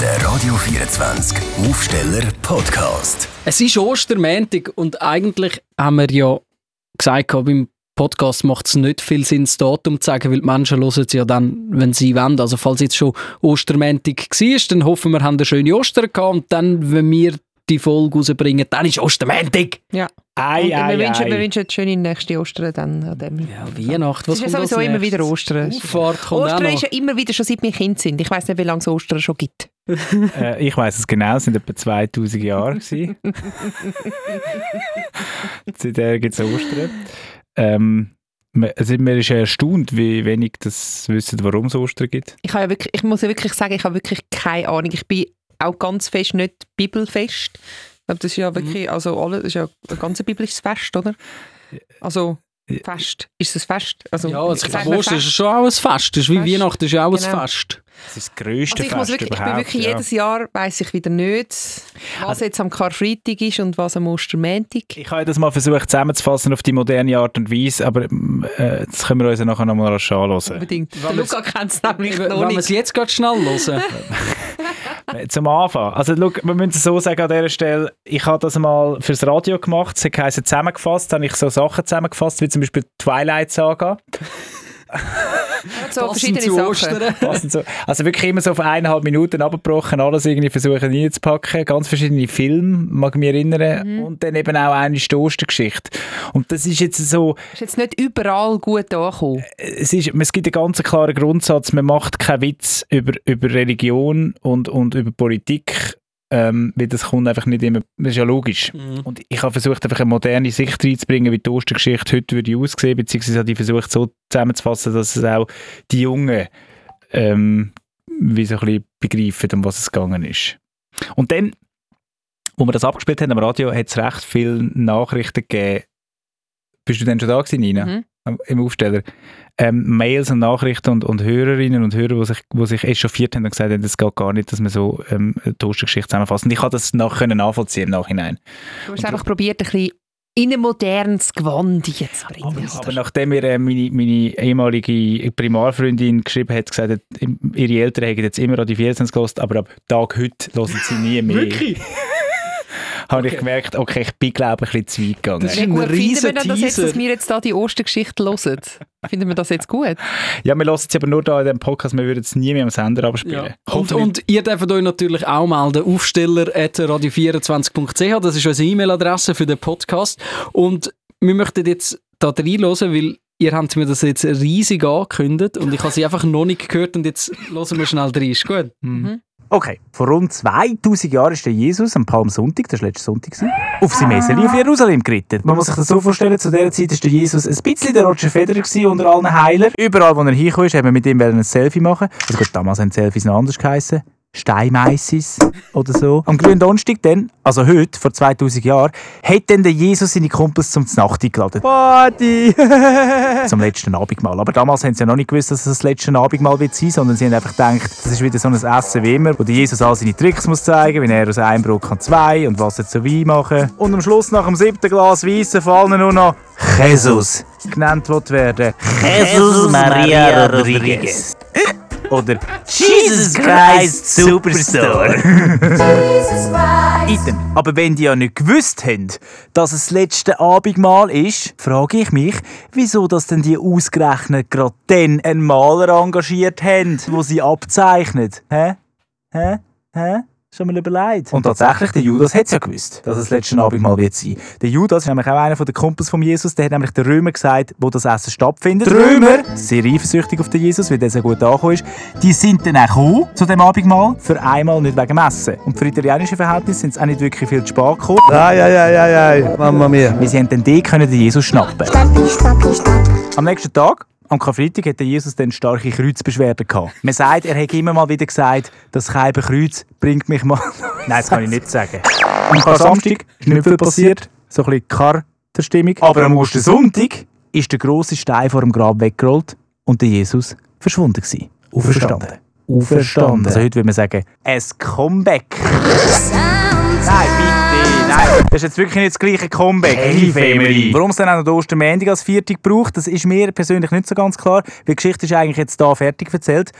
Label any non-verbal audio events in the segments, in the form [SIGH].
Der Radio 24 Aufsteller Podcast. Es ist Ostermäntig und eigentlich haben wir ja gesagt, beim Podcast macht es nicht viel Sinn, das Datum zu sagen, weil die Menschen hören es ja dann, wenn sie wollen. Also falls jetzt schon Ostermäntig war, dann hoffen wir, haben eine schöne Ostern gehabt und dann, wenn wir die Folge rausbringen, dann ist Ostermäntig. Ja. Ei, ei, wir, wünschen, ei. wir wünschen eine schöne nächste Ostern dann an dem. Ja, Weihnachten, Es ist sowieso immer wieder Ostern. Auffahrt kommt Ostern ist ja immer wieder, schon seit wir Kind sind. Ich weiß nicht, wie lange es Ostern schon gibt. Äh, ich weiß es genau, es sind etwa 2000 Jahre. [LAUGHS] Seither gibt es Ostern. Ähm, man- also mir ist erstaunt, wie wenig das wissen, warum es Ostern gibt. Ich, ja wirklich, ich muss ja wirklich sagen, ich habe wirklich keine Ahnung. Ich bin auch ganz fest nicht bibelfest. Ich glaube, das ist ja wirklich, also alle, das ist ja ein ganz biblisches Fest, oder? Also, Fest. Ist es ein Fest? Also, Ja, also ich sagt glaube, man Ostern ist schon auch ein Fest. Das ist wie Fest. Weihnachten ist ja auch ein Genau. Fest. Das ist das grösste Also ich, muss Fest wirklich, ich bin überhaupt. wirklich ja. jedes Jahr weiß ich wieder nicht, was Also- jetzt am Karfreitag ist und was am Ostermäntig. Ich habe das mal versucht zusammenzufassen auf die moderne Art und Weise, aber äh, das können wir uns ja nachher nochmal anschauen. Unbedingt. Wenn Der Luca kennt es nämlich noch wir es nicht. jetzt gerade schnell hören. [LAUGHS] [LAUGHS] Zum Anfang. Also, schau, wir müssen es so sagen an dieser Stelle. Ich habe das mal fürs Radio gemacht. Es heisst zusammengefasst. Habe ich so Sachen zusammengefasst, wie zum Beispiel die Twilight Saga. [LAUGHS] So Passend verschiedene zu Sachen. Ostern. [LAUGHS] Passend so. Also wirklich immer so auf eineinhalb Minuten abgebrochen, alles irgendwie versuchen reinzupacken. Ganz verschiedene Filme, mag ich mich erinnern. Und dann eben auch eine die Ostergeschichte. Und das ist jetzt so, Ist jetzt nicht überall gut angekommen. es, ist, es gibt einen ganz klaren Grundsatz, man macht keinen Witz über, über Religion und, und über Politik, ähm, weil das kommt einfach nicht immer, das ist ja logisch. Mhm. Und ich habe versucht, einfach eine moderne Sicht reinzubringen, wie die Ostergeschichte heute würde aussehen, beziehungsweise habe ich versucht, so zusammenzufassen, dass es auch die Jungen ähm, wie so ein bisschen begreifen, um was es gegangen ist. Und dann, wo wir das abgespielt haben am Radio, hat es recht viele Nachrichten gegeben. Bist du denn schon da gewesen, Nina? Mhm. Im Aufsteller? Ähm, Mails und Nachrichten und, und Hörerinnen und Hörer, die sich, die sich echauffiert haben und gesagt haben, es geht gar nicht, dass man so ähm, die Ostergeschichte zusammenfasst. Und ich habe das nach, können nachvollziehen im Nachhinein. Du hast einfach probiert, ein bisschen in ein modernes Gewand zu bringen. Aber nachdem mir äh, meine, meine ehemalige Primarfreundin geschrieben hat, gesagt hat, ihre Eltern hätten jetzt immer an die 14 gelost, aber ab Tag heute hören sie nie mehr. Wirklich? [LAUGHS] Habe ich Okay. gemerkt, okay, ich bin glaube ich ein bisschen zu weit gegangen. Das ist ein gut finden wir das jetzt, dass wir jetzt da die Ostergeschichte hören? Finden wir das jetzt gut? Ja, wir hören es aber nur da in diesem Podcast, wir würden es nie mehr am Sender abspielen. Ja. Und, und ihr dürft euch natürlich auch melden, aufsteller.radio24.ch, das ist unsere E-Mail-Adresse für den Podcast. Und wir möchten jetzt da reinhören, weil ihr habt mir das jetzt riesig angekündigt und ich habe sie einfach noch nicht gehört und jetzt hören wir schnell rein. Ist gut? Okay, vor rund 2000 Jahren ist der Jesus am Palmsonntag, das war letzte Sonntag, auf sein Meseli auf Jerusalem geritten. Man muss sich das so vorstellen, zu dieser Zeit war der Jesus ein bisschen der Roger Federer unter allen Heilern. Überall, wo er hingekommen ist, haben wir mit ihm ein Selfie machen. Also gut, damals haben Selfies noch anders geheissen. Steinmeissis oder so. Am grünen Donnerstag dann, also heute, vor 2000 Jahren, hat dann der Jesus seine Kumpels zum Znacht eingeladen. Party! [LAUGHS] zum letzten Abendmahl. Aber damals haben sie ja noch nicht gewusst, dass es das letzte Abendmahl wird sein, sondern sie haben einfach gedacht, das ist wieder so ein Essen wie immer, wo der Jesus all seine Tricks muss zeigen, wie er aus einem Brot kann zwei und was er zu Wein machen. Und am Schluss nach dem siebten Glas Weissen fallen nur noch Jesus genannt wird werden. Jesus Maria Rodriguez. Oder Jesus Christ Superstar. Item. Aber wenn die ja nicht gewusst haben, dass es das letzte Abendmahl ist, frage ich mich, wieso das denn die ausgerechnet gerade dann einen Maler engagiert haben, wo sie abzeichnet. Hä? Hä? Hä? Schon mal überlegt. Und tatsächlich, der Judas hat es ja gewusst, dass es das letzte Abendmahl wird sein. Der Judas ist nämlich auch einer der Kumpels von Jesus, der hat nämlich den Römer gesagt, wo das Essen stattfindet. Die Römer, sehr eifersüchtig auf den Jesus, weil der so gut angekommen ist, die sind dann auch gekommen zu dem Abendmahl, für einmal nicht wegen dem Essen. Und für italienische Verhältnisse sind sie auch nicht wirklich viel zu spät gekommen. Ai, ai, ai, ai, ai, mamma mia. Wir sie haben dann den können den Jesus schnappen. Am nächsten Tag, am Karfreitag, hat der Jesus dann starke Kreuzbeschwerden gehabt. Man sagt, er hätte immer mal wieder gesagt, das Kreuz bringt mich mal... [LAUGHS] Nein, das kann ich nicht sagen. Am Samstag ist nicht viel passiert, so ein bisschen Karterstimmung. Aber am Ostersonntag ist der grosse Stein vor dem Grab weggerollt und der Jesus verschwunden gewesen. Auferstanden. Auferstanden. Also heute würde man sagen, ein Comeback. Nein, nein. Das ist jetzt wirklich nicht das gleiche Comeback. Hey, Family. Warum es dann auch noch Ostermäntig als Viertig braucht, das ist mir persönlich nicht so ganz klar. Weil die Geschichte ist eigentlich jetzt da fertig erzählt.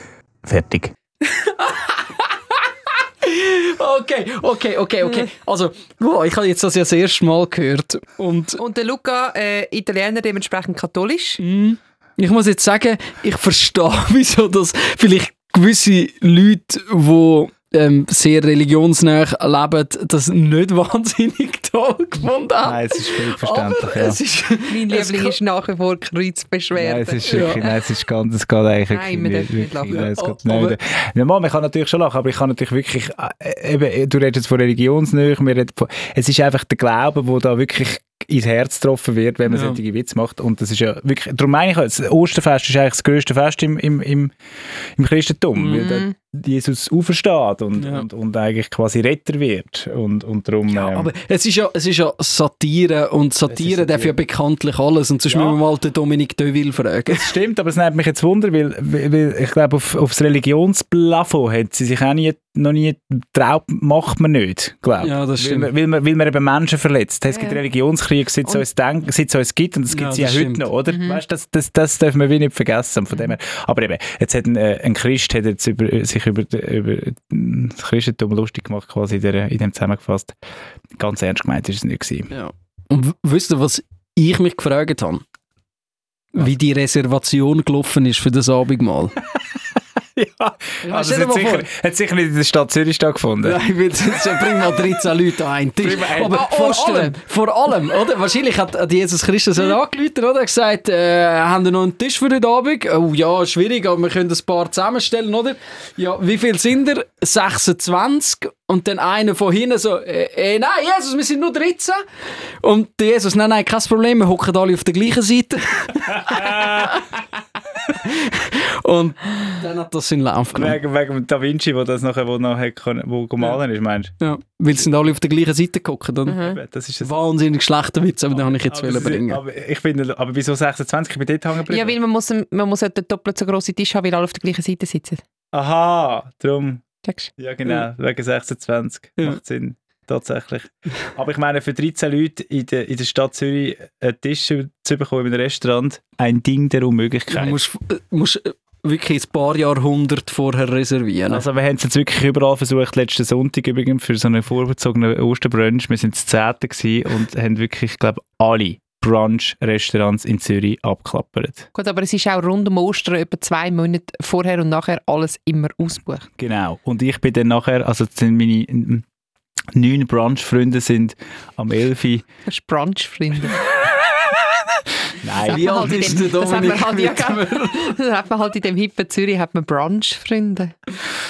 Fertig. [LAUGHS] Okay, okay, okay, okay. Also, wow, ich habe jetzt das ja das erste Mal gehört. Und Und der Luca, äh, Italiener, dementsprechend katholisch. ich muss jetzt sagen, ich verstehe, [LAUGHS] wieso das vielleicht gewisse Leute, die ähm, sehr religionsnah leben, das nicht [LAUGHS] wahnsinnig toll gefunden haben. Nein, es ist völlig verständlich. Ja. es ist, Mein Es Liebling kann- ist nach wie vor Nein, Kreuzbeschwerde. es ist wirklich, nein, es ist ganz, es geht eigentlich Nein, wir dürfen nicht lachen. Nein, es geht nicht. Ja, man kann natürlich schon lachen, aber ich kann natürlich wirklich, äh, eben, du redest jetzt von Religionsnähe, wir reden von, es ist einfach der Glaube, wo da wirklich ins Herz getroffen wird, wenn man Ja. solche Witze macht und das ist ja wirklich, darum meine ich, das Osterfest ist eigentlich das grösste Fest im, im, im, im Christentum, weil da Jesus aufersteht und, Ja. und, und eigentlich quasi Retter wird und, und darum... Ja, ähm, aber es ist ja, es ist ja Satire und Satire Satire. darf ja bekanntlich alles und sonst Ja. müssen wir mal den Dominik Deville fragen. Das stimmt, aber es nimmt mich jetzt Wunder, weil, weil weil ich glaube, auf, auf das Religionsplafond hat sie sich auch nie, noch nie getraut, macht man nicht, glaube Ja, das Weil stimmt. man, weil, man, weil man eben Menschen verletzt. Es gibt Ja. Religionskriege, seit es denk, seit es uns gibt und das gibt Ja, es ja das heute stimmt. noch, oder? Mhm. Weißt, das, das, das dürfen wir wie nicht vergessen. Von dem her. Aber eben, jetzt hat ein, äh, ein Christ hat jetzt über, sich über, über das Christentum lustig gemacht, quasi in, der, in dem zusammengefasst. Ganz ernst gemeint ist es nicht gewesen. Ja. Und wisst ihr, was ich mich gefragt habe? Wie die Reservation gelaufen ist für das Abendmahl. [LAUGHS] [LAUGHS] ja, Ja, also es dir hat sicher, hat sicher nicht in der Stadt Zürich stattgefunden. Ich will jetzt bring mal 13 Leute an einen Tisch. Aber Ah, vor Ostern. allem, vor allem, oder? Wahrscheinlich hat Jesus Christus Mhm. ja angerufen, oder? gesagt, äh, haben wir noch einen Tisch für heute Abend? Oh ja, schwierig, aber wir können ein paar zusammenstellen, oder? Ja, wie viel sind ihr? 26. Und dann einer von hinten so, äh, äh, nein, Jesus, wir sind nur 13. Und Jesus, nein, nein, kein Problem, wir hocken alle auf der gleichen Seite. [LAUGHS] [LAUGHS] [LAUGHS] Und dann hat das seinen Lauf genommen. Wegen, wegen Da Vinci, wo das nachher, wo nachher wo gemahlen ist, meinst Ja, weil sie sind alle auf der gleichen Seite oder? Mhm. du? Das ist Wahnsinnig schlechter Witz, aber den habe ich jetzt aber, bringen. aber ich finde, aber wieso 26? Ich bin dort hängen geblieben. Ja, weil man muss, man muss halt einen doppelt so grossen Tisch haben, weil alle auf der gleichen Seite sitzen. Aha, darum. Ja, genau, wegen 26. Ja. Macht Sinn. Tatsächlich. Aber ich meine, für 13 Leute in der, in der Stadt Zürich einen Tisch zu bekommen in einem Restaurant, ein Ding der Du Unmöglichkeit. musst, äh, musst äh, wirklich ein paar Jahrhunderte vorher reservieren. Also wir haben es jetzt wirklich überall versucht, letzten Sonntag übrigens für so einen vorbezogenen Osterbrunch. Wir sind das Zehnte gewesen und haben wirklich, ich glaube, alle Brunch-Restaurants in Zürich abklappert. Gut, aber es ist auch rund um Ostern etwa zwei Monate vorher und nachher alles immer ausgebucht. Genau. Und ich bin dann nachher, also sind meine neun Brunch-Freunde sind am 11. Uhr- Das ist Brunch-Freunde. [LAUGHS] Nein, Wie alt halt ist der Dominik halt, ja, das hat man halt in dem hippen Zürich hat man Brunch-Freunde.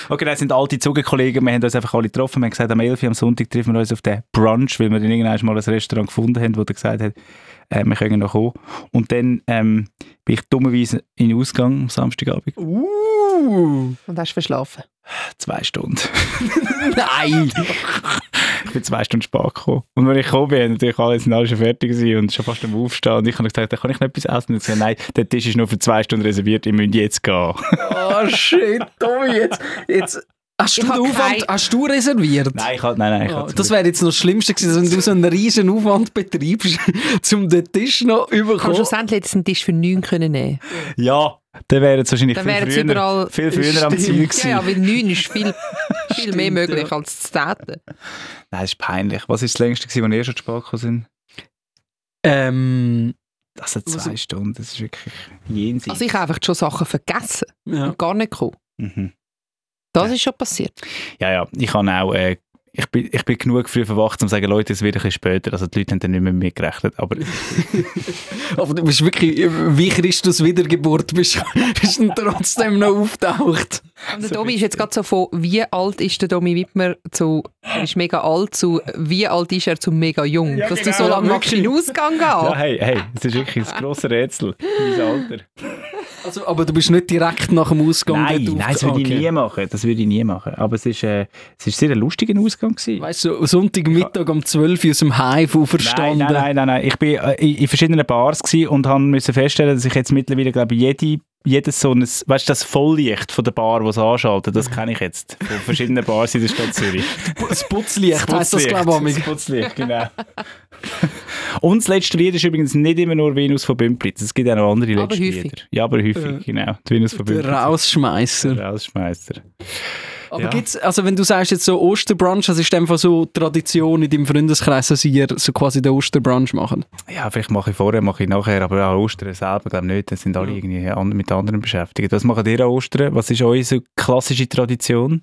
Okay, das sind alte Zugenkollegen. Wir haben uns einfach alle getroffen. Wir haben gesagt, am 11. Uhr am Sonntag treffen wir uns auf den Brunch, weil wir dann irgendwann mal ein Restaurant gefunden haben, wo der gesagt hat, äh, wir können noch kommen. Und dann ähm, bin ich dummerweise in den Ausgang am Samstagabend. Uh, Und hast verschlafen. Zwei Stunden. [LAUGHS] nein! [LAUGHS] ich bin zwei Stunden spät gekommen. Und wenn ich gekommen bin, natürlich alle sind alle schon fertig und schon fast am Aufstehen. Und ich habe gesagt, da kann ich noch etwas essen. Und ich gesagt, nein, der Tisch ist nur für zwei Stunden reserviert, ihr müsst jetzt gehen. Oh shit, Tommy, jetzt, jetzt hast du den hab Aufwand, kein- hast du reserviert? nein, ich habe, nein, nein. Ich Ja, habe das wäre jetzt noch das Schlimmste gewesen, wenn du so einen riesen Aufwand betreibst, [LAUGHS] um den Tisch noch Kannst du überkommen. schlussendlich jetzt einen Tisch für neun können nehmen. ja, dann wäre es wahrscheinlich Dann viel wären es früher, überall- viel früher am Stimmt. Ziel Ja, gewesen. ja, weil neun ist viel, [LAUGHS] viel mehr möglich ja. als das Zehnte. Nein, das ist peinlich. Was ist das längste, gewesen, wo ihr schon zu spät sind? Ähm, Das sind Was- zwei Stunden, das ist wirklich jenseits. Also ich habe einfach schon Sachen vergessen ja. und gar nicht gekommen. mhm. Das ist schon passiert. Ja, ja, ich habe auch, äh, ich bin, ich bin genug früh verwacht, um zu sagen, Leute, es wird ein bisschen später. Also die Leute haben dann nicht mehr mit mir gerechnet. Aber [LAUGHS] Aber du bist wirklich, wie Christus Wiedergeburt, bist, bist du trotzdem noch auftaucht. Und der Domi ist jetzt gerade so von, wie alt ist der Domi Wittmer zu, er ist mega alt, zu, wie alt ist er zu mega jung. Ja, Dass genau. du so lange magst in den Ausgang gehen. ja, hey, hey, es ist wirklich ein grosses Rätsel, mein Alter. Also, aber du bist nicht direkt nach dem Ausgang Nein, nein, das würde ich Okay. nie machen. Das würde ich nie machen. Aber es ist, äh, es ist sehr ein lustiger Ausgang gewesen. Weißt du, Sonntagmittag um 12 Uhr aus dem Hive Nein, auferstanden. nein, nein, nein, nein. Ich bin äh, in, verschiedenen Bars und habe müssen feststellen, dass ich jetzt mittlerweile, glaube ich, jede jedes so ein, weißt du, das Volllicht von der Bar, das anschaltet, das kenne ich jetzt von verschiedenen Bars in der Stadt Zürich. Das Putzlicht heisst das, glaube ich. Das Putzlicht, genau. Und das letzte Lied ist übrigens nicht immer nur Venus von Bümplitz. Es gibt auch noch andere letzte. Lieder. Ja, aber häufig, genau. Die Venus von Der Bümplitz. Rausschmeißer. Der Rausschmeißer. Aber Ja. gibt's, also wenn du sagst jetzt so Osterbrunch, das ist einfach so Tradition in deinem Freundeskreis, dass ihr so quasi den Osterbrunch macht? Ja, vielleicht mache ich vorher, mache ich nachher, aber an Ostern selber glaube ich nicht. Dann sind alle irgendwie mit anderen beschäftigt. Was macht ihr an Ostern? Was ist eure so klassische Tradition?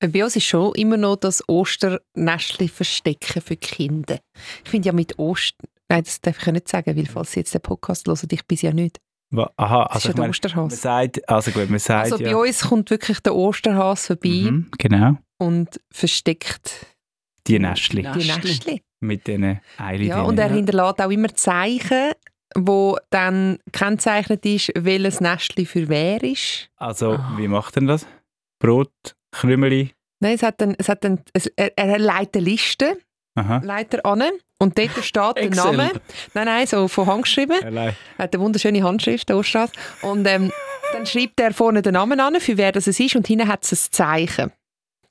Bei uns ist schon immer noch das Osternestli verstecken für die Kinder. Ich finde ja mit Ostern, nein, das darf ich ja nicht sagen, weil falls sie jetzt den Podcast hören, ich bin ja nicht. Aha, Das ist also ja ich der meine, man Osterhase. sagt, also gut, man sagt Also bei ja. uns kommt wirklich der Osterhase vorbei Mhm, genau, und versteckt die Nestli Ja. die Nestli. Mit diesen Eilen Ja, und er drinnen. hinterlässt auch immer Zeichen, wo dann kennzeichnet ist, welches Nestli für wer ist. Also, Ah. wie macht er das? Brot, Krümeli? Nein, es hat dann, es hat dann, es, er, er leitet eine Liste, Aha. leitet er an und dort steht der. Name. Nein, nein, so von Hand geschrieben. Allein. Er hat eine wunderschöne Handschrift, der Osterhase. Und ähm, dann schreibt er vorne den Namen an, für wer das es ist, und hinten hat es ein Zeichen.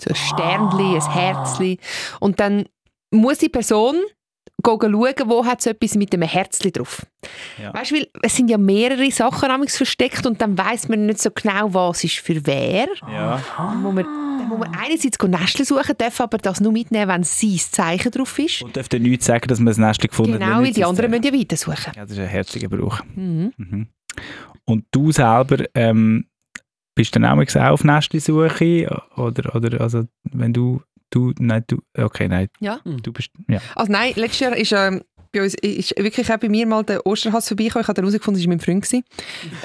So ein Sternli, ein Herzli. Und dann muss die Person schauen, wo hat es etwas mit einem Herzli drauf. Ja. Weißt du, weil es sind ja mehrere Sachen amigs versteckt und dann weiß man nicht so genau, was ist für wer. Ja. Dann muss man, dann muss man einerseits Nestli suchen, darf aber das nur mitnehmen, wenn sein Zeichen drauf ist. Und dürfte nichts sagen, dass man das Nestli gefunden Genau, hat. weil nicht die anderen müssen ja weitersuchen. Ja, das ist ein herziger Brauch. Mhm. Mhm. Und du selber ähm, bist dann auch auf Nestli-Suche? Oder, oder also, wenn du, du, nein, du, okay, nein, Ja. du bist, ja. Also nein, letztes Jahr ist, ähm, bei uns, ist wirklich auch bei mir mal der Osterhase vorbeigekommen. Ich habe dann herausgefunden, es war mein Freund. gewesen.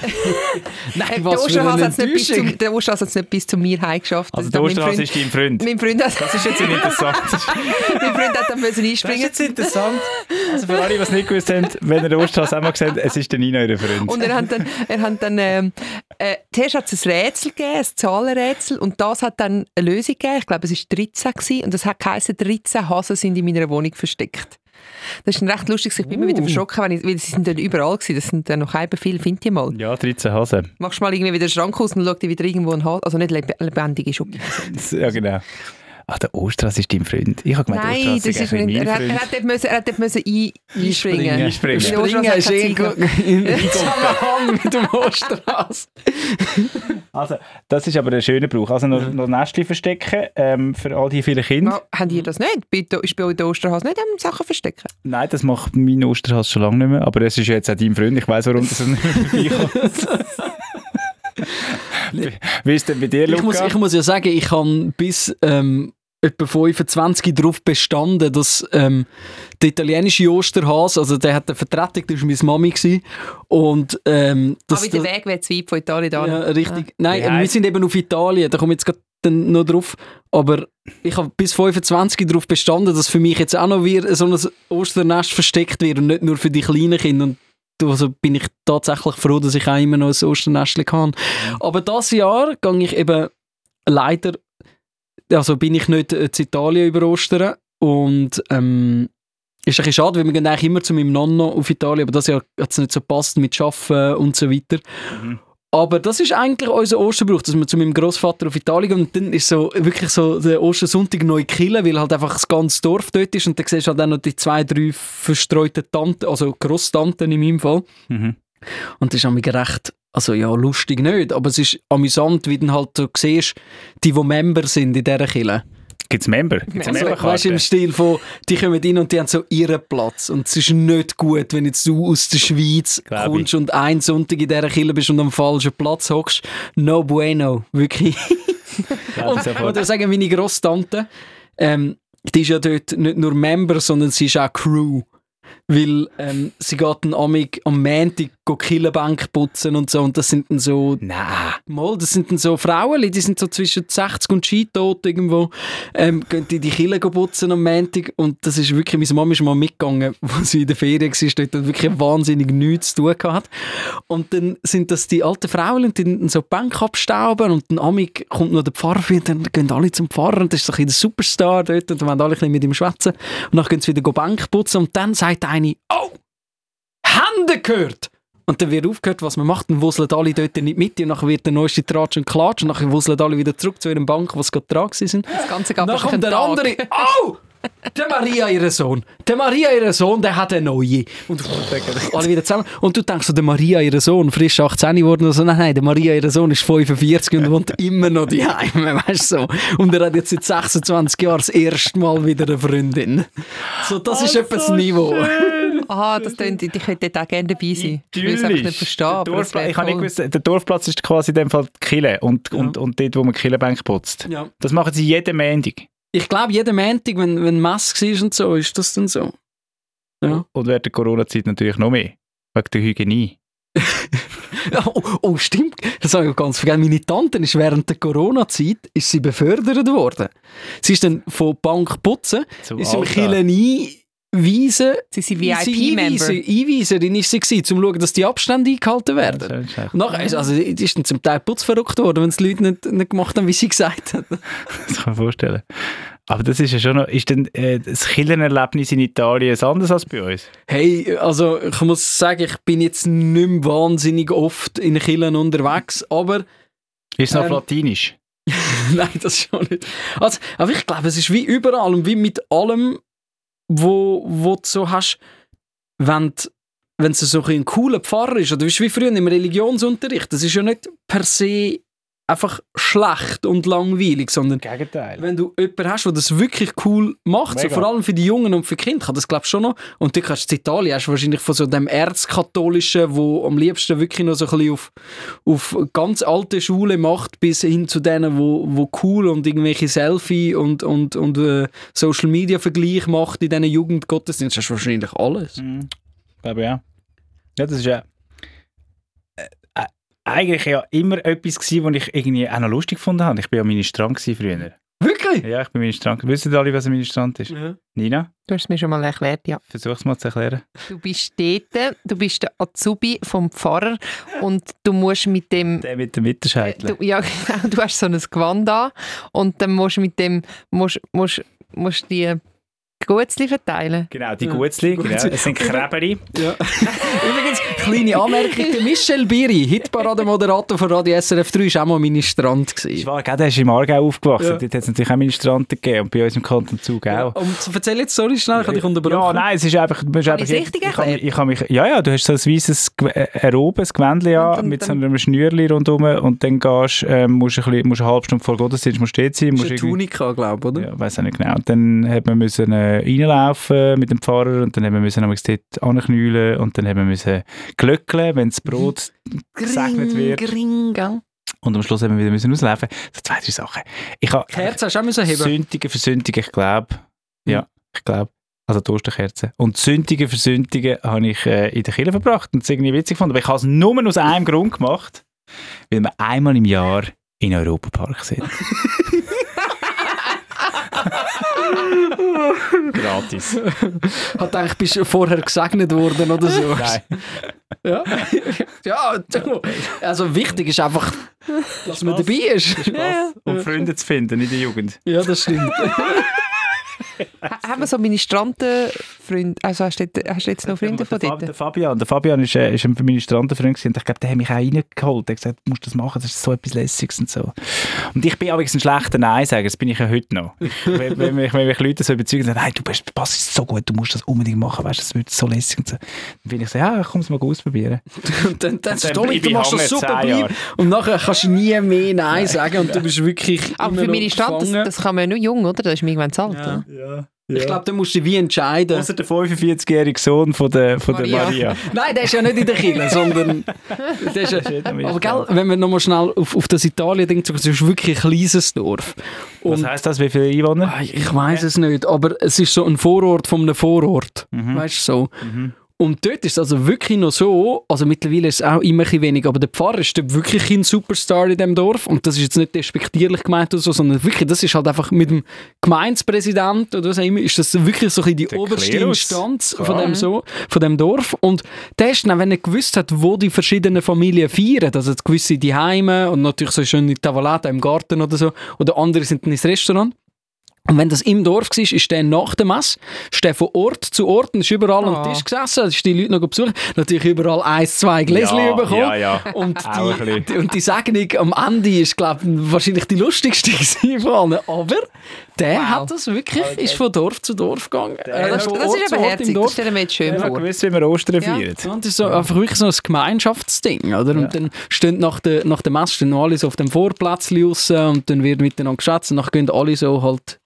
[LAUGHS] Nein, was der für Osterhase eine hat es nicht, bis Enttäuschung. zum- der Osterhase hat es nicht bis zu mir heimgeschafft. Also Das der Freund- ist dein Freund. Mein Freund, hat, Das ist jetzt ein interessant. [LAUGHS] mein Freund hat dann müssen einspringen. interessant. Also für alle, die es nicht gewusst haben, wenn ihr den Osterhase einmal gesehen habt, es ist der Nina, euer Freund. Und er hat dann, er hat dann ähm, äh, zuerst hat es ein Rätsel gegeben, ein Zahlenrätsel, und das hat dann eine Lösung gegeben. Ich glaube, es war 13 gewesen, und das hat geheißen, 13 Hasen sind in meiner Wohnung versteckt. Das ist recht lustig, ich bin immer wieder verschrocken, weil, ich, weil sie sind dann überall gewesen. Das sind dann noch eben viele, findet ihr mal. ja, 13 Hasen. Machst mal irgendwie wieder den Schrank aus und schau dir wieder irgendwo ein Hase, also nicht leb lebendig ist. Okay. [LAUGHS] Ja, genau. Ach, der Osterhase ist dein Freund. Ich habe gemeint, Nein, Osterhase das ist nicht. mein Er hat, er Freund. hat dort müssen, er hat dort müssen ein, einspringen. Einspringen. Der Springen ist eh [LAUGHS] in Zusammenhang mit dem Osterhase. [LAUGHS] Also, das ist aber ein schöner Brauch. Also noch, noch Nestli verstecken ähm, für all die vielen Kinder. Ja, habt ihr das nicht? Bei, ist bei euch der Osterhase nicht am Sachen verstecken? Nein, das macht mein Osterhase schon lange nicht mehr. Aber es ist jetzt auch dein Freund. Ich weiß, warum das nicht mehr vorbeikommt. [LAUGHS] Wie- ist denn bei dir, Ich Luca? muss, ich muss ja sagen, ich habe bis ähm, etwa 25 darauf bestanden, dass ähm, der italienische Osterhase, also der hat eine Vertretung, das war meine Mami. Gewesen, und ähm, das, Aber der Weg wäre zu weit von Italien da. Ja, richtig. Nein, Wie wir sind eben auf Italien, da komme ich jetzt gerade noch drauf. Aber ich habe bis 25 darauf bestanden, dass für mich jetzt auch noch wieder so ein Osternest versteckt wird und nicht nur für die kleinen Kinder. Und also bin ich tatsächlich froh, dass ich auch immer noch ein Osternestchen kann. Aber das Jahr gehe ich eben leider, also bin ich nicht äh, zu Italien über Ostern und ähm, ist ein bisschen schade, weil wir gehen eigentlich immer zu meinem Nonno auf Italien, aber das Jahr hat es nicht so passt mit Arbeiten und so weiter. Mhm. Aber das ist eigentlich unser Osterbrauch, dass wir zu meinem Großvater auf Italien gehen und dann ist so wirklich so der Ostersonntag neu killen, weil halt einfach das ganze Dorf dort ist und dann siehst du halt auch noch die zwei, drei verstreuten Tanten, also Grosstanten in meinem Fall. Mhm. Und das ist amig recht, also ja, lustig nicht, aber es ist amüsant, wie du halt so siehst, die, die Member sind in dieser Kille. Gibt es Member? Gibt's Also, weißt du, Memberkarte? im Stil von, die kommen rein und die haben so ihren Platz. Und es ist nicht gut, wenn jetzt du aus der Schweiz Glaub ich. kommst und einen Sonntag in dieser Kille bist und am falschen Platz hockst. No bueno, wirklich. Und, einfach- oder sagen meine Grosstante, ähm, die ist ja dort nicht nur Member, sondern sie ist auch Crew. Weil ähm, sie geht dann amig am Montag go Killenbank putzen und so. Und das sind dann so Nein. Mal, das sind dann so Frauen, die sind so zwischen 60 und Skitot irgendwo, ähm, gehen die die Kille putzen am Montag und das ist wirklich, meine Mama ist mal mitgegangen, [LAUGHS] wo sie in der Ferien war, dort hat wirklich wahnsinnig nichts zu tun gehabt. Und dann sind das die alten Frauen, die dann so die Bank abstauben und dann amig kommt noch der Pfarrer und dann gehen alle zum Pfarrer und das ist so ein der Superstar dort und dann wollen alle ein bisschen mit ihm schwätzen und dann gehen sie wieder Bank putzen und dann sagt eine, oh, Hände gehört! Und dann wird aufgehört, was man macht, dann wuseln alle dort nicht mit und dann wird der neueste Tratsch und Klatsch und dann wuseln alle wieder zurück zu ihrem Bank, was gerade dran sind. Das Ganze gab Dann kommt der andere, oh! Der Maria, ihr Sohn. Der Maria, ihr Sohn, der hat eine neue. Und alle wieder zusammen. Und du denkst so, der Maria, ihr Sohn, frisch 18 geworden. Also, nein, nein, der Maria, ihr Sohn ist 45 und wohnt [LAUGHS] immer noch daheim. Weißt du so. Und er hat jetzt seit 26 Jahren das erste Mal wieder eine Freundin. So, das ist etwa das Niveau. [LAUGHS] Aha, das klingt, ich könnte dort auch gerne dabei sein. Ich will es einfach nicht verstehen. Der, aber es Dorfpla- wäre ich nicht gewusst, der Dorfplatz ist quasi in dem Fall die Kille und, und, und dort, wo man die Killenbank putzt. Ja. Das machen sie jeden Montag. Ich glaube, jeden Montag, wenn, wenn Mess war und so, ist das dann so. Ja. Und während der Corona-Zeit natürlich noch mehr. Wegen der Hygiene. [LAUGHS] Oh, oh, stimmt. Das habe ich ganz vergessen. Meine Tante ist während der Corona-Zeit ist sie befördert worden. Sie ist dann von Bank putzen, Zum ist im Alltag. Einweisen. Sie sind sie VIP-Member. Einweiserin ist sie gewesen, um zu schauen, dass die Abstände eingehalten werden. Das ist nachher, ist- also, die ist dann zum Teil putzverrückt worden, wenn es die Leute nicht, nicht gemacht haben, wie sie gesagt haben. [LAUGHS] Das kann man vorstellen. Aber das ist ja schon noch, ist denn äh, das Killernerlebnis in Italien anders als bei uns? Hey, also ich muss sagen, ich bin jetzt nicht mehr wahnsinnig oft in Kirchen unterwegs, aber Ist es noch Ähm, latinisch? [LAUGHS] Nein, das schon nicht. Also, aber ich glaube, es ist wie überall und wie mit allem, wo, wo du so hast, wenn du- wenn es so ein, cooler Pfarrer ist, oder wie früher im Religionsunterricht, das ist ja nicht per se einfach schlecht und langweilig, sondern Gegenteil. wenn du jemanden hast, der das wirklich cool macht, so vor allem für die Jungen und für die Kinder, kann das glaube ich schon noch. Und du kannst in Italien hast du wahrscheinlich von so dem Erzkatholischen, wo am liebsten wirklich noch so ein bisschen auf, auf ganz alte Schule macht, bis hin zu denen, wo, wo cool und irgendwelche Selfie und, und, und äh, Social Media Vergleich macht in diesen Jugendgottesdiensten, hast du wahrscheinlich alles. Mhm. Glaube ja. Ja, das ist ja eigentlich ja immer etwas gewesen, was ich irgendwie auch noch lustig gefunden habe. Ich bin ja Ministrant früher. Wirklich? Ja, ich bin Ministrant. Wissen alle, was ein Ministrant ist? Ja. Nina, Du hast es mir schon mal erklärt, ja. versuch's mal zu erklären. Du bist dort, du bist der Azubi vom Pfarrer und du musst mit dem... Der mit dem Mitterscheitel. Du, ja, [LAUGHS] genau, du hast so ein Gewand an und dann musst du mit dem musst, musst, musst die Gutzli verteilen. Genau, die Ja, Gutzli. Genau. Es sind Kreberi. Ja. Übrigens, kleine Anmerkung, der Michel Biri, Hitparade-Moderator von Radio SRF 3, war auch mal Ministrant. Ich Gewesen. war, gell, der ist im Aargau aufgewachsen. Ja. Dort hat es natürlich auch Ministranten gegeben. Und bei uns im Kanton Zug auch. Und erzähl jetzt, sorry, schnell, ich habe dich unterbrochen. Ja, nein, es ist einfach... Du einfach ich's richtig ich, ich kann mich, ja, ja, du hast so ein weißes äh, ein robes Gewändchen an, dann- mit so einem Schnürli rundherum und dann gehst, ähm, musst du ein bisschen, musst eine halbe Stunde vor Gottesdienst musst stehen sein. Das Musst ist eine Tunika, glaube ich, oder? Ja, weiß auch nicht genau. Und dann hat man müssen äh, reinlaufen mit dem Pfarrer und dann haben wir müssen dort anknüllen und dann haben wir müssen glöckeln, wenn das Brot gesegnet wird. Gring, gell? Und am Schluss haben wir wieder müssen auslaufen. So zwei, drei Sachen. Ich habe Kerzen hast du auch müssen heben. Sündigen für Sündigen, ich glaube. Ja, ich glaube. Also die Osterkerze. Und Sündigen für Sündigen habe ich äh, in der Kirche verbracht und es irgendwie witzig gefunden. Aber ich habe es nur aus einem Grund gemacht, weil wir einmal im Jahr in den Europapark sind. [LAUGHS] [LAUGHS] Gratis. Hat gedacht, bist du vorher gesegnet worden oder so. Nein. Ja. ja, also wichtig ist einfach, dass man dabei ist. Um Freunde zu finden in der Jugend. Ja, das stimmt. [LAUGHS] Ha- Haben wir so Ministrantenfreunde? Also hast du, hast du jetzt noch Freunde von dort? der Fabian, der Fabian ist, äh, ist ein Ministrantenfreund und ich glaube, der hat mich auch reingeholt. Er hat gesagt, du musst das machen, das ist so etwas Lässiges und so. Und ich bin aber ein schlechter Nein-Sager, das bin ich ja heute noch. Ich, [LAUGHS] wenn, wenn, mich, wenn mich Leute so überzeugen, sagen, hey, du bist, passt so gut, du musst das unbedingt machen, weißt du, das wird so lässig und so. Dann bin ich so, ja, komm es mal ausprobieren. [LAUGHS] Und dann, dann, Und dann Dominik, du ich machst das super, zehn bleib. Jahre. Und nachher kannst du nie mehr Nein sagen und du bist wirklich Aber für Ministranten, das, das kann man ja nur jung, oder? Da ist man irgendwann zu alt. Ja. Oder? Ich glaube, da musst du wie entscheiden. Außer der 45-jährige Sohn von der, von der Maria. Maria. [LAUGHS] Nein, der ist ja nicht in der Kirche, [LAUGHS] sondern... Der ist ja, aber gell, wenn wir nochmal schnell auf, auf das Italien denken, es ist wirklich ein kleines Dorf. Was Und heisst das, wie viele Einwohner? Ah, ich weiß es nicht, aber es ist so ein Vorort von einem Vorort. Mhm. Weißt du so? Mhm. Und dort ist es also wirklich noch so, also mittlerweile ist es auch immer ein wenig, aber der Pfarrer ist dort wirklich ein Superstar in dem Dorf. Und das ist jetzt nicht despektierlich gemeint oder so, sondern wirklich, das ist halt einfach mit dem Gemeindepräsident oder was auch immer, ist das wirklich so ein bisschen die Der oberste Klerus. Instanz von dem, so, von dem Dorf. Und der ist dann, wenn er gewusst hat, wo die verschiedenen Familien feiern, also gewisse die Heime und natürlich so schön in Tavolata im Garten oder so, oder andere sind dann ins Restaurant, und wenn das im Dorf war, ist der nach der Messe, ist der von Ort zu Ort und ist überall am Ah. Tisch gesessen, ist die Leute noch besucht, natürlich überall eins, zwei Gläschen ja, bekommen. ja, ja. Und ein die, und die Segnung am Ende ist, glaube ich, wahrscheinlich die lustigste [LAUGHS] von allen. Aber Der Wow. hat das wirklich, ist von Dorf zu Dorf gegangen. Äh, Das, das ist aber herzig, das stellen wir jetzt schön Ich habe vor. gewusst, wie wir Ostern Ja. feiern. Ja, und das ist so einfach wirklich so ein Gemeinschaftsding, oder? Und dann stehen nach der, nach der Messe stehen noch alle so auf dem Vorplatz raus und dann wird miteinander geschätzt und dann gehen alle so halt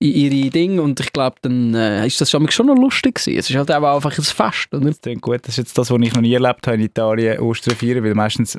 ihre Dinge und ich glaube, dann äh, ist das schon, schon noch lustig gewesen. Es ist halt auch einfach ein Fest, oder? Das klingt gut. Das ist jetzt das, was ich noch nie erlebt habe in Italien, Ostern feiern. Weil meistens,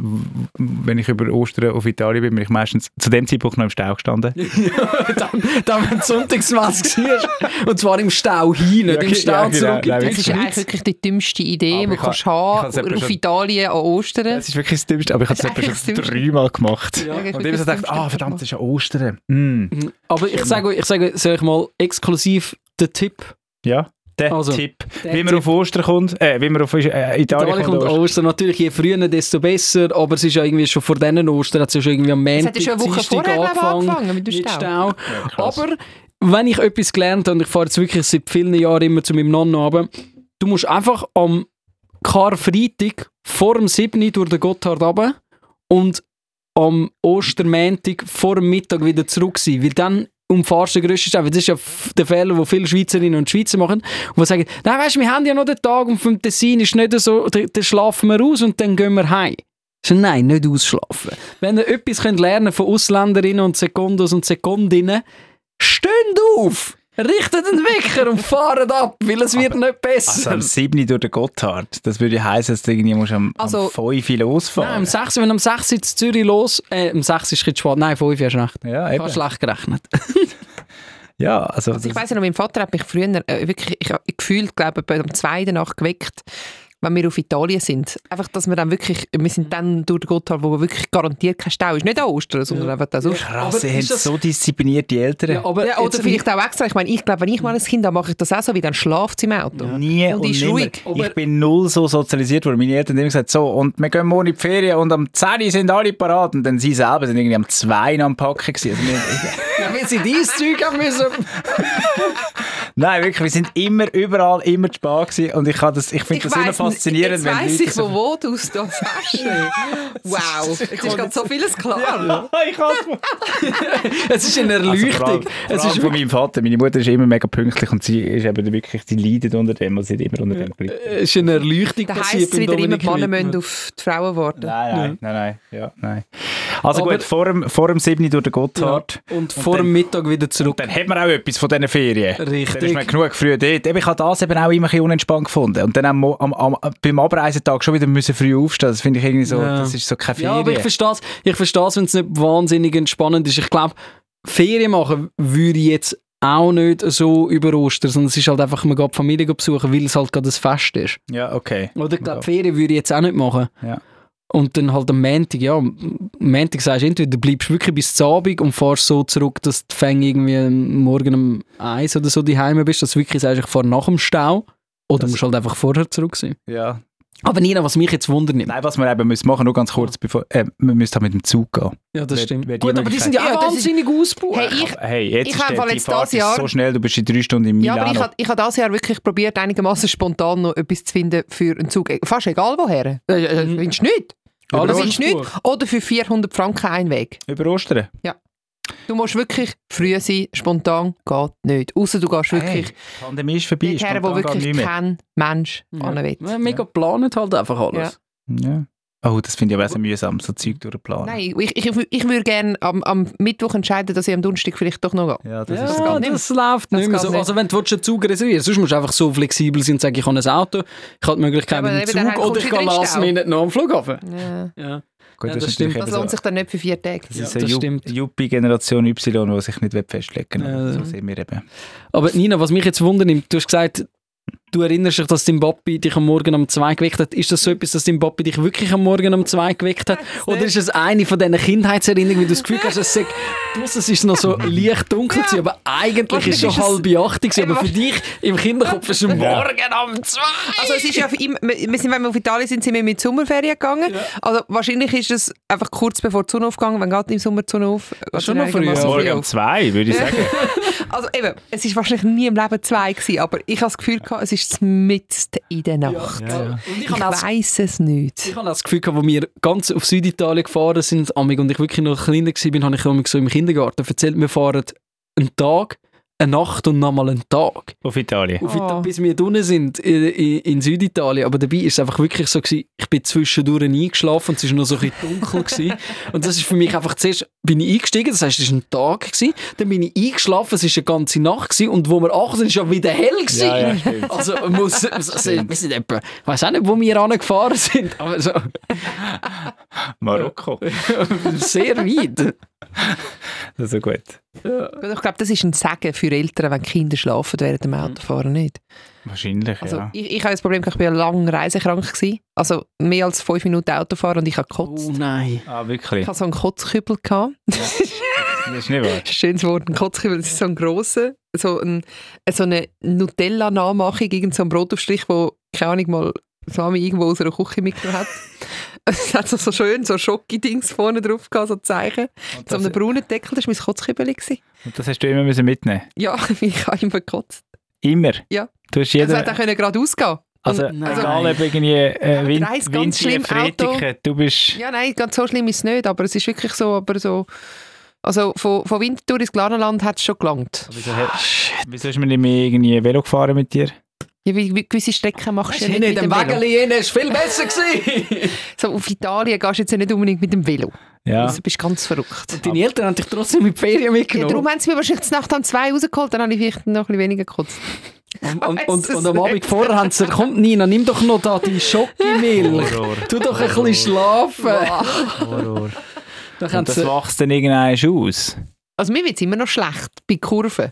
wenn ich über Ostern auf Italien bin, bin ich meistens zu dem Zeitpunkt noch im Stau gestanden. [LAUGHS] dann, dann wenn die Sonntagsmesse war. Und zwar im Stau hin, nicht Ja, im Stau ja, genau. zurück in Nein, Das ist eigentlich wirklich die dümmste Idee, die du ich kannst ich haben etwa auf schon- Italien an Ostern. Das ist wirklich das Dümmste, aber ich habe es schon dreimal gemacht. Ja, Und so das gedacht, ah verdammt, das ist ja Ostern. Mm. Aber ich sage, ich sage, soll ich mal exklusiv den Tipp. Ja, der Also, Tipp. der Wie man Tipp. auf Ostern kommt, äh, wie man auf äh, Italien, Italien kommt. kommt Ostern. Ostern. Natürlich, je früher, desto besser. Aber es ist ja irgendwie schon vor diesen Ostern, hat es ja schon irgendwie am Es Montag, hat ja schon eine Woche Dienstag ich, angefangen mit dem mit Stau. Stau. krass. Aber wenn ich etwas gelernt habe, und ich fahre jetzt wirklich seit vielen Jahren immer zu meinem Nonno runter, du musst einfach am Karfreitag vor dem 7. Uhr durch den Gotthard runter und am Ostermäntig vor dem Mittag wieder zurück sein, weil dann umfahrst den grössten Stau. Weil Das ist ja der Fehler, den viele Schweizerinnen und Schweizer machen. Und die sagen, nein, weißt du, wir haben ja noch den Tag und vom Tessin ist nicht so, da, da schlafen wir aus und dann gehen wir heim. So, nein, nicht ausschlafen. Wenn ihr etwas könnt lernen von Ausländerinnen und Sekundos und Sekundinnen, steht auf! Richtet den Wecker und fahrt ab, weil es wird nicht besser. Also am 7. durch den Gotthard. Das würde ja heißen, dass du irgendwie musst am, Also- am 5 losfahren Nein, am 6, wenn am 6 in Zürich los, äh, am 6 ist es spät, nein, 5 hast du recht. Ja, Ich eben. habe schlecht gerechnet. [LAUGHS] Ja, also, Also ich ja noch, mein Vater hat mich früher äh, wirklich, ich habe gefühlt, glaube ich, am zweiten Nacht geweckt, wenn wir auf Italien sind. Einfach, dass wir dann wirklich, wir sind dann durch den Gotthard, wo wirklich garantiert kein Stau ist. Nicht an Ostern, sondern einfach da sonst. krass, Aber sie haben das- so disziplinierte Eltern. Ja, aber Ja, oder jetzt- vielleicht auch extra. Ich meine, ich glaube, wenn ich mal ein Kind habe, mache ich das auch so, wie dann schlaft im Auto. Nie Und und, die ist nimmer. ruhig. Aber- Ich bin null so sozialisiert worden. Meine Eltern haben immer gesagt, so, und wir gehen morgen in die Ferien und am 10 Uhr sind alle parat. Und dann sie selber sind irgendwie am 2 Uhr am Packen gewesen. Also wir, Ja, wenn sie dieses Zeug haben müssen. Nein, wirklich, wir sind immer, überall, immer zu spät gewesen. Und ich, kann das- ich finde das immer faszinierend, jetzt wenn weiss Leute ich, so... von wo du es [LAUGHS] das hast. wow, jetzt ist gerade so vieles klar. ich kann [LAUGHS] Es ist eine Also vor Erleuchtung. allem, es vor allem ist von meinem Vater. Meine Mutter ist immer mega pünktlich und sie ist eben wirklich, sie leidet unter dem und sie hat immer unter dem gelitten. es ist eine Erleuchtung Da heisst passiert es wieder immer, die Männer müssen auf die Frauen warten. Nein, nein, nein, nein, ja, nein. Also Aber- gut, vor dem, vor dem 7. durch den Gotthard. Ja, und vor dann- dem Mittag wieder zurück. Dann hat man auch etwas von diesen Ferien. Richtig. Ist man genug früh dort. Ich habe das eben auch immer ein bisschen unentspannt gefunden. Und dann am, am, am, beim Abreisetag schon wieder müssen früh aufstehen. Das finde ich irgendwie so, Ja. das ist so keine Ja, Ferien. aber ich verstehe es, ich wenn es nicht wahnsinnig entspannend ist. Ich glaube, Ferien machen würde ich jetzt auch nicht so über Ostern, sondern es ist halt einfach, man geht die Familie besuchen, weil es halt gerade ein Fest ist. ja, okay. Oder ich glaube, Ferien würde ich jetzt auch nicht machen. Ja. Und dann halt am Montag, ja, am Montag sagst du entweder, du bleibst wirklich bis zum Abend und fährst so zurück, dass du irgendwie morgen um eins oder so daheim bist, dass du wirklich sagst, ich fahre nach dem Stau. Oder Das- musst halt einfach vorher zurück sein. Ja. Aber Nina, was mich jetzt wundert nimmt. Nein, was wir eben müssen machen, nur ganz kurz, bevor, äh, wir müssen halt mit dem Zug gehen. Ja, das Wer- stimmt. wer Gut, aber die sind ja, Ja, auch das ist- wahnsinnig ausgebaut. Hey, ich, Hey, jetzt Ich ist habe der, jetzt Fahrt das Jahr- ist so schnell, du bist in drei Stunden in ja, Milano. aber ich habe ich habe dieses Jahr wirklich probiert, einigermaßen spontan noch etwas zu finden für einen Zug. Fast egal woher. Äh, äh. Findest du nicht? Alles Findest du nicht? Oder für 400 Franken ein Weg. Über Ostern. Du musst wirklich früh sein, spontan geht nicht. Außer du gehst wirklich Hey, die Pandemie ist vorbei, dorthin, wo wirklich kein Mensch Ja. ja. will. Ja, mega geplant halt einfach alles. Ja. Oh, das finde ich aber auch so mühsam, so Zeug durchplanen. Nein, ich, ich, ich würde gerne am, am Mittwoch entscheiden, dass ich am Donnerstag vielleicht doch noch gehe. Ja, das Ja, ist so. nicht. das läuft Das nicht mehr geht so. nicht. Also wenn du einen Zug reservieren sonst musst du einfach so flexibel sein und sagen, ich habe ein Auto, ich habe die Möglichkeit Ja, mit dem Zug oder ich den last minute noch am Flughafen. Ja. Ja. Gut, Ja, das, das ist stimmt. Das eben lohnt so. sich dann nicht für vier Tage. Das Ja, ist das eine Ju- stimmt. Juppie-Generation Y, die sich nicht festlegen will. Ja. So sehen wir eben. Aber Nina, was mich jetzt wundert, du hast gesagt, du erinnerst dich, dass dein Papi dich am Morgen um zwei geweckt hat. Ist das so etwas, dass dein Papi dich wirklich am Morgen um zwei geweckt hat? Oder ist es eine von diesen Kindheitserinnerungen, wie du das Gefühl hast, es sei, draussen ist es noch so leicht dunkel [LAUGHS] gewesen, aber eigentlich ist es schon halb acht gewesen, aber für dich im Kinderkopf ist es morgen um zwei. Also es ist ja wir sind, wenn wir auf Italien sind, sind wir mit Sommerferien gegangen. Also wahrscheinlich ist es einfach kurz bevor die Sonne aufgegangen. Wann geht im Sommer die Sonne auf? Schon noch früh, ja. Morgen um zwei, würde ich [LAUGHS] sagen. Also eben, es ist wahrscheinlich nie im Leben zwei gewesen, aber ich habe das Gefühl gehabt, es ist mitten in der Nacht. Ja. Und ich Ich weiss es nicht. Ich habe das Gefühl, gehabt, wo wir ganz auf Süditalien gefahren sind, amig, und ich wirklich noch kleiner war, habe ich amig so im Kindergarten erzählt, wir fahren einen Tag, eine Nacht und nochmal einen Tag. Auf Italien. Auf Oh. Ita- bis wir drinnen sind in, in, in Süditalien. Aber dabei ist es einfach wirklich so gewesen, ich bin zwischendurch eingeschlafen und es war noch so ein bisschen dunkel. gewesen. [LAUGHS] Und das ist für mich einfach, zuerst bin ich eingestiegen, das heisst, es war ein Tag, gewesen, dann bin ich eingeschlafen, es war eine ganze Nacht gewesen, und wo wir acht sind, ist ja wieder hell gewesen. Ja, ja. [LAUGHS] Also, man muss, also, wir sind etwa, ich weiß auch nicht, wo wir angefahren sind, aber so, Marokko. [LAUGHS] sehr weit. [LAUGHS] Das ist gut. Ich glaube, das ist ein Segen für Eltern, wenn Kinder schlafen während dem Autofahren nicht. Wahrscheinlich, Also ja. ich, ich habe das Problem, ich war ja lange reisekrank. Gewesen. Also mehr als fünf Minuten Autofahren und ich habe gekotzt. Oh nein. Ah, wirklich? Ich hatte so einen Kotzkübel. Gehabt. Das ist nicht wahr. [LAUGHS] Schönes Wort, ein Kotzkübel. Das ist so ein grosser, so, ein, so eine Nutella-Nachmachung, irgend so ein Brotaufstrich, wo, keine Ahnung, mal das Mami irgendwo aus einer Küche mitgenommen hat. [LAUGHS] Es hat so, so schön so Schocki-Dings vorne drauf gehabt, so Zeichen. Und So das, einen braunen Deckel, das war mein Kotzkübel. und das hast du immer müssen mitnehmen Ja, [LAUGHS] ich habe immer gekotzt. Immer? Ja. Du hast jeder... hätte auch können geradeaus gehen Also, Nein. egal ob irgendwie äh, Wind, Reis ganz schlimm. Fretiken, du bist... Ja, nein, ganz so schlimm ist es nicht, aber es ist wirklich so, aber so, also von, von Winterthur ins Glanerland hat es schon gelangt. Wieso, wieso ist man nicht mehr irgendwie Velo gefahren mit dir? Ja, wie, wie gewisse Strecken machst du ja Hey, nicht mit dem Velo. Wägeli rein, ist viel besser gewesen. [LAUGHS] So, auf Italien gehst du jetzt ja nicht unbedingt mit dem Velo. Ja. Also, du bist ganz verrückt. Deine Eltern haben dich trotzdem mit Ferien Ja, mitgenommen. darum haben sie mir wahrscheinlich die Nacht um zwei rausgeholt, dann habe ich vielleicht noch ein bisschen weniger gekotzt. und, und, [LAUGHS] und, und am Abend nicht. vorher haben sie gesagt, komm Nina, nimm doch noch da die Schokimilch. Tu doch ein bisschen schlafen. Horror. Dann haben Und das sie... wächst dann irgendwann aus. Also mir wird es immer noch schlecht bei Kurven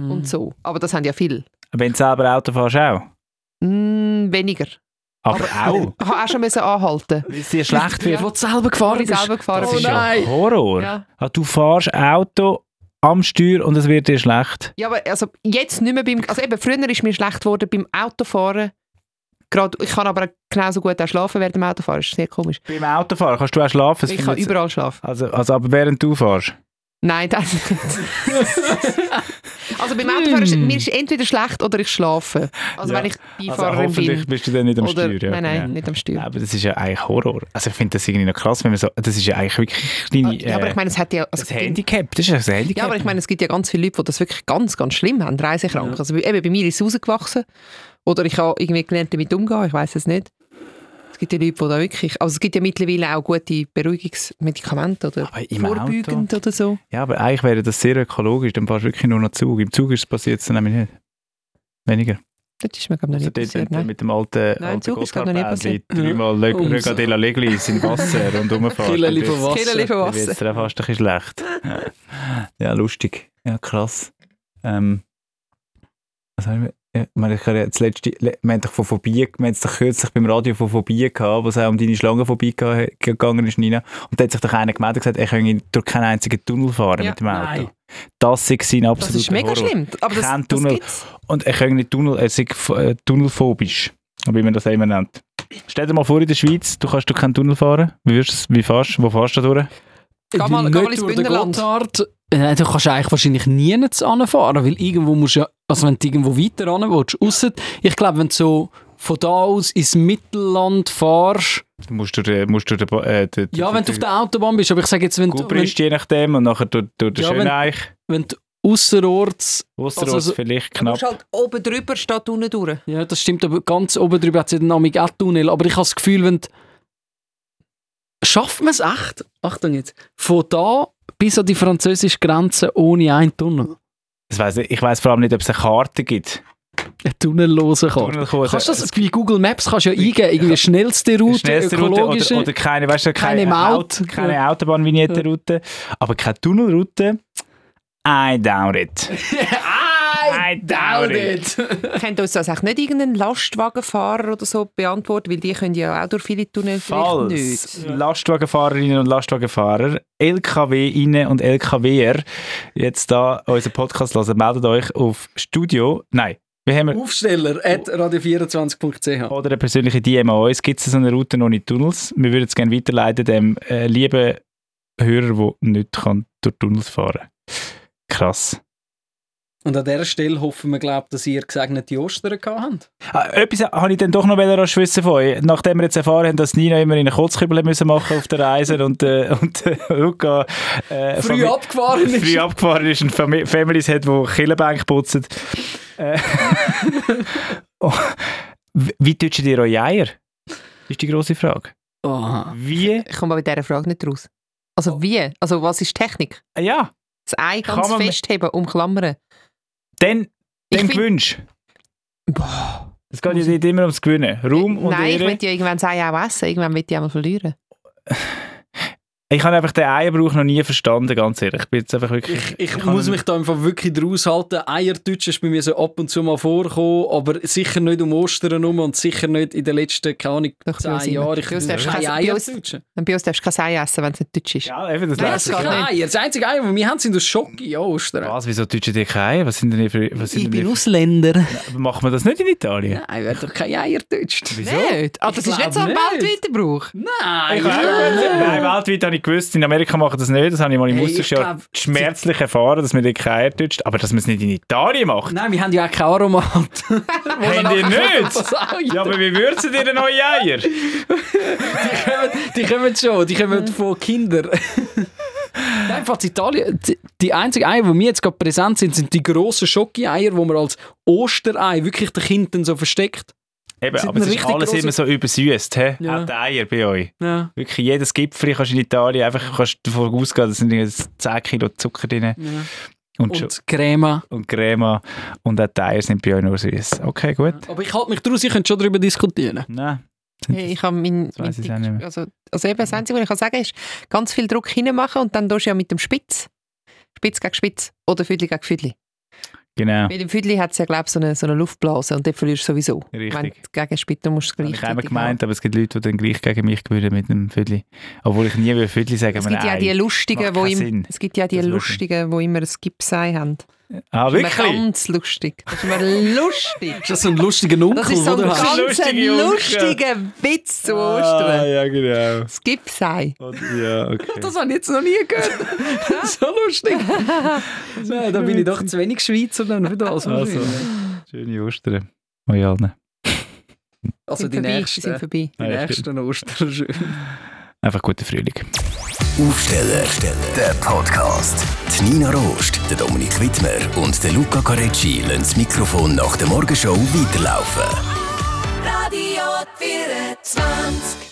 Mhm. und so. Aber das haben ja viele. Wenn du selber Auto fährst, auch. Mm, weniger. Aber auch. Ich habe auch schon müssen anhalten. Weil es dir schlecht wird. Wo du selber gefahren bist. selber gefahren Das Oh ist ja nein. Horror. Ja. Ah, du fährst Auto am Steuer und es wird dir schlecht. Ja, aber also jetzt nicht mehr beim... Also eben, früher ist mir schlecht geworden beim Autofahren. Gerade, ich kann aber genauso gut auch schlafen während dem Autofahren. Das ist sehr komisch. Beim Autofahren kannst du auch schlafen. das ich kann überall schlafen. Also, also aber während du fährst. Nein, das nicht. [LAUGHS] also beim Autofahren ist mir ist entweder schlecht oder ich schlafe. Also Ja. wenn ich Also Beifahrerin hoffentlich bin. bist du dann nicht am Oder, Steuer. Ja, nein, nein, genau. nicht am Steuer. Aber das ist ja eigentlich Horror. Also ich finde das irgendwie noch krass, wenn man so... Das ist ja eigentlich wirklich kleine... ja, aber äh, ich meine, es hat ja... Also das Handicap, das ist ja ein Handicap. Ja, aber ich meine, es gibt ja ganz viele Leute, die das wirklich ganz, ganz schlimm haben, reisekrank. Also eben, bei mir ist es rausgewachsen. Oder ich habe irgendwie gelernt, damit umzugehen, ich weiß es nicht. Es gibt ja Leute, die da wirklich... Also es gibt ja mittlerweile auch gute Beruhigungsmedikamente oder vorbeugend oder so. Ja, aber eigentlich wäre das sehr ökologisch, dann fährst du wirklich nur noch Zug. Im Zug ist es passiert es nämlich nicht. Weniger. Das ist mir, ich, noch Also nicht dort passiert. mit, Nein. mit dem alten, Nein, alten Zug ist gerade noch nie Gotthardbändli passiert. dreimal Le Ums- Regadela Leglis in Wasser und rumfahren. Killerli von Wasser. Killerli von Dann Wasser. auch fast ein bisschen schlecht. Ja, lustig. Ja, krass. Ähm, was haben wir? Ja, ich meine, ich habe ja das letzte, le- wir haben doch von Phobie, wir haben es doch kürzlich beim Radio von Phobie gehabt, wo es auch um deine Schlangenphobie gegangen ist, Nina. Und da hat sich doch einer gemeldet und gesagt, er könne durch keinen einzigen Tunnel fahren Ja, mit dem Auto. nein. Das ist sein Das absoluter ist mega Horror. schlimm. Aber das, Kein das Tunnel. gibt's. Und er könne nicht Tunnel, er f- äh, tunnelphobisch, wie man das immer nennt. Stell dir mal vor, in der Schweiz, du kannst durch keinen Tunnel fahren. Wie, wirst wie fährst du? Wo fährst du da durch? Geh mal- geh mal ins Bündnerland. Äh, du kannst eigentlich wahrscheinlich nie anfahren, weil irgendwo musst du ja, also wenn du irgendwo weiter ran willst, ausser, ich glaube, wenn du so von da aus ins Mittelland fährst, Du musst durch, den- musst durch den, äh, den, ja, wenn du auf der Autobahn bist, aber ich sage jetzt, wenn du, Gubrist, je nachdem, und nachher durch, durch den Ja, wenn- Schöneich. wenn du ausserorts, Ausserorts also so- vielleicht Du knapp. musst halt oben drüber statt unten durch. ja, das stimmt, aber ganz oben drüber hat es ja den Namen auch Tunnel, aber ich habe das Gefühl, wenn du, schafft man es echt, Achtung jetzt, von da bis an die französische Grenze ohne einen Tunnel, Das weiss ich ich weiss vor allem nicht, ob es eine Karte gibt. eine tunnellose Karte. Tunnelkurse. Kannst du das wie Google Maps kannst du ja eingeben, irgendwie schnellste Route, Schnellste Route ökologische. oder, oder keine, weißt du, keine, Keine Maut. Auto, keine Autobahnvignettenroute, aber keine Tunnelroute. I doubt it. [LAUGHS] I doubt it. Könnte uns das auch nicht irgendein Lastwagenfahrer oder so beantworten, weil die können ja auch durch viele Tunnel vielleicht Falls nicht. Lastwagenfahrerinnen und Lastwagenfahrer, LKW-Innen und LKWer jetzt da unseren Podcast hören, meldet euch auf Studio. Nein? Aufsteller at radio24.ch. Oder eine persönliche DM an uns. Gibt es so eine Route ohne Tunnels? Wir würden es gerne weiterleiten dem äh, lieben Hörer, der nicht kann durch Tunnels fahren Krass. Und an dieser Stelle hoffen wir, glaub, dass ihr gesegnete Ostern gehabt habt. Ah, etwas habe ich dann doch noch wissen von euch. Nachdem wir jetzt erfahren haben, dass Nina immer in einen Kotzkübel müssen machen auf der Reise [LAUGHS] und, äh, und äh, Luca äh, Früh abgefahren [LAUGHS] ist. früh abgefahren ist und Fami Families hat, die Killenbänke putzen. Äh, [LAUGHS] oh, wie- täuscht ihr eure Eier? ist die grosse Frage. Oha. Wie? Ich komme bei dieser Frage nicht raus. Also wie? Also was ist Technik? Ja, Das Ei Kann ganz festheben, umklammern. Dann, Ich dann gewünscht. Boah. Es geht ja nicht immer ums Gewinnen. Raum und Nein, ich Ehre. möchte ja irgendwann Ei auch essen. Irgendwann möchte ich einmal verlieren. Ich habe einfach den Eierbrauch noch nie verstanden, ganz ehrlich. Ich bin jetzt einfach wirklich... Ich, ich kann- muss mich da einfach wirklich draus halten. Eierdeutsch ist bei mir so ab und zu mal vorgekommen, aber sicher nicht um Ostern herum und sicher nicht in den letzten, keine Ahnung, zehn. Jahren. Ich Bei uns darfst du kein- bei uns- Eierdeutschen. Und bei uns darfst du kein Ei essen, wenn es nicht deutsch ist. Ja, eben, das Nein, das nicht. Eier. Das einzige Eier, das wir haben, sind aus Schoki, ja, Ostern. Was, wieso deutschen die keine Eier? Was sind denn die für... Was sind Ich bin für- Ausländer. Aber Macht man das nicht in Italien? Nein, wird doch kein Eier deutscht. Wieso? Nicht? Ah, das ist nicht so ein weltweiter Brauch. Nein, Ich Nein, weltweit habe ich gewusst, in Amerika machen das nicht. Das habe ich mal im Hey, Austauschjahr schmerzlich erfahren, dass man dort keine Eier täuscht. Aber dass man es nicht in Italien macht. Nein, wir haben ja auch kein Aromat. [LAUGHS] Haben die nicht? Ja, aber wie würzen ihr denn eure Eier? [LAUGHS] Die kommen, die kommen schon, die kommen von Kindern. Nein, falls Italien, die, die einzigen Eier, die mir jetzt gerade präsent sind, sind die grossen Schoki-Eier, die man als Osterei wirklich den Kindern so versteckt. Eben, aber es ist alles grosse- immer so übersüßt. He? Ja. Auch die Eier bei euch. Ja. Wirklich jedes Gipfel kannst du in Italien einfach kannst du davon ausgehen, da sind jetzt 10 Kilo Zucker drin. Und, schon- Und Crema. und Crema. Und auch die Eier sind bei euch nur süß. Okay, gut. Aber ich halte mich draus, ich könnte schon darüber diskutieren. Nein. Hey, ich habe mein, Das mein mehr. also, also eben das Einzige, was ich kann sagen ist, ganz viel Druck hineinmachen und dann tust du ja mit dem Spitz. Spitz gegen Spitz oder Füdli gegen Füdli. Genau. Bei dem Füdli hat es ja, glaube ich, so eine, so eine Luftblase und dort verlierst du sowieso. Richtig. Wenn gegen Spitz du musst du habe ich einmal gleich gemeint, aber es gibt Leute, die dann gleich gegen mich gewinnen mit einem Viertel. Obwohl ich nie will Viertel sagen Es gibt ja die. Lustigen, wo im, es gibt ja die. Lustigen, die immer ein Gipsei haben. Ah, Das ist wirklich? immer ganz lustig. Das ist immer lustig. Ist das so ein lustiger Onkel, Das ist so ein oder? Ist ganz lustiger lustiger Witz zu Ah, Ostern. ja, genau. Das Gipsei. Ja, okay. Das habe ich jetzt noch nie gehört. [LAUGHS] so lustig. [LAUGHS] Nein, da bin ich doch zu wenig Schweizer dann für das. Also, schöne Ostern. Euch allen. Also Sind die vorbei, nächsten, sind vorbei. die Ah, ja, nächsten Ostern schön. Einfach guten Frühling. Aufsteller, der Podcast. Die Nina Rost, der Dominik Wittmer und der Luca Carecci lassen das Mikrofon nach der Morgenshow weiterlaufen. Radio 24.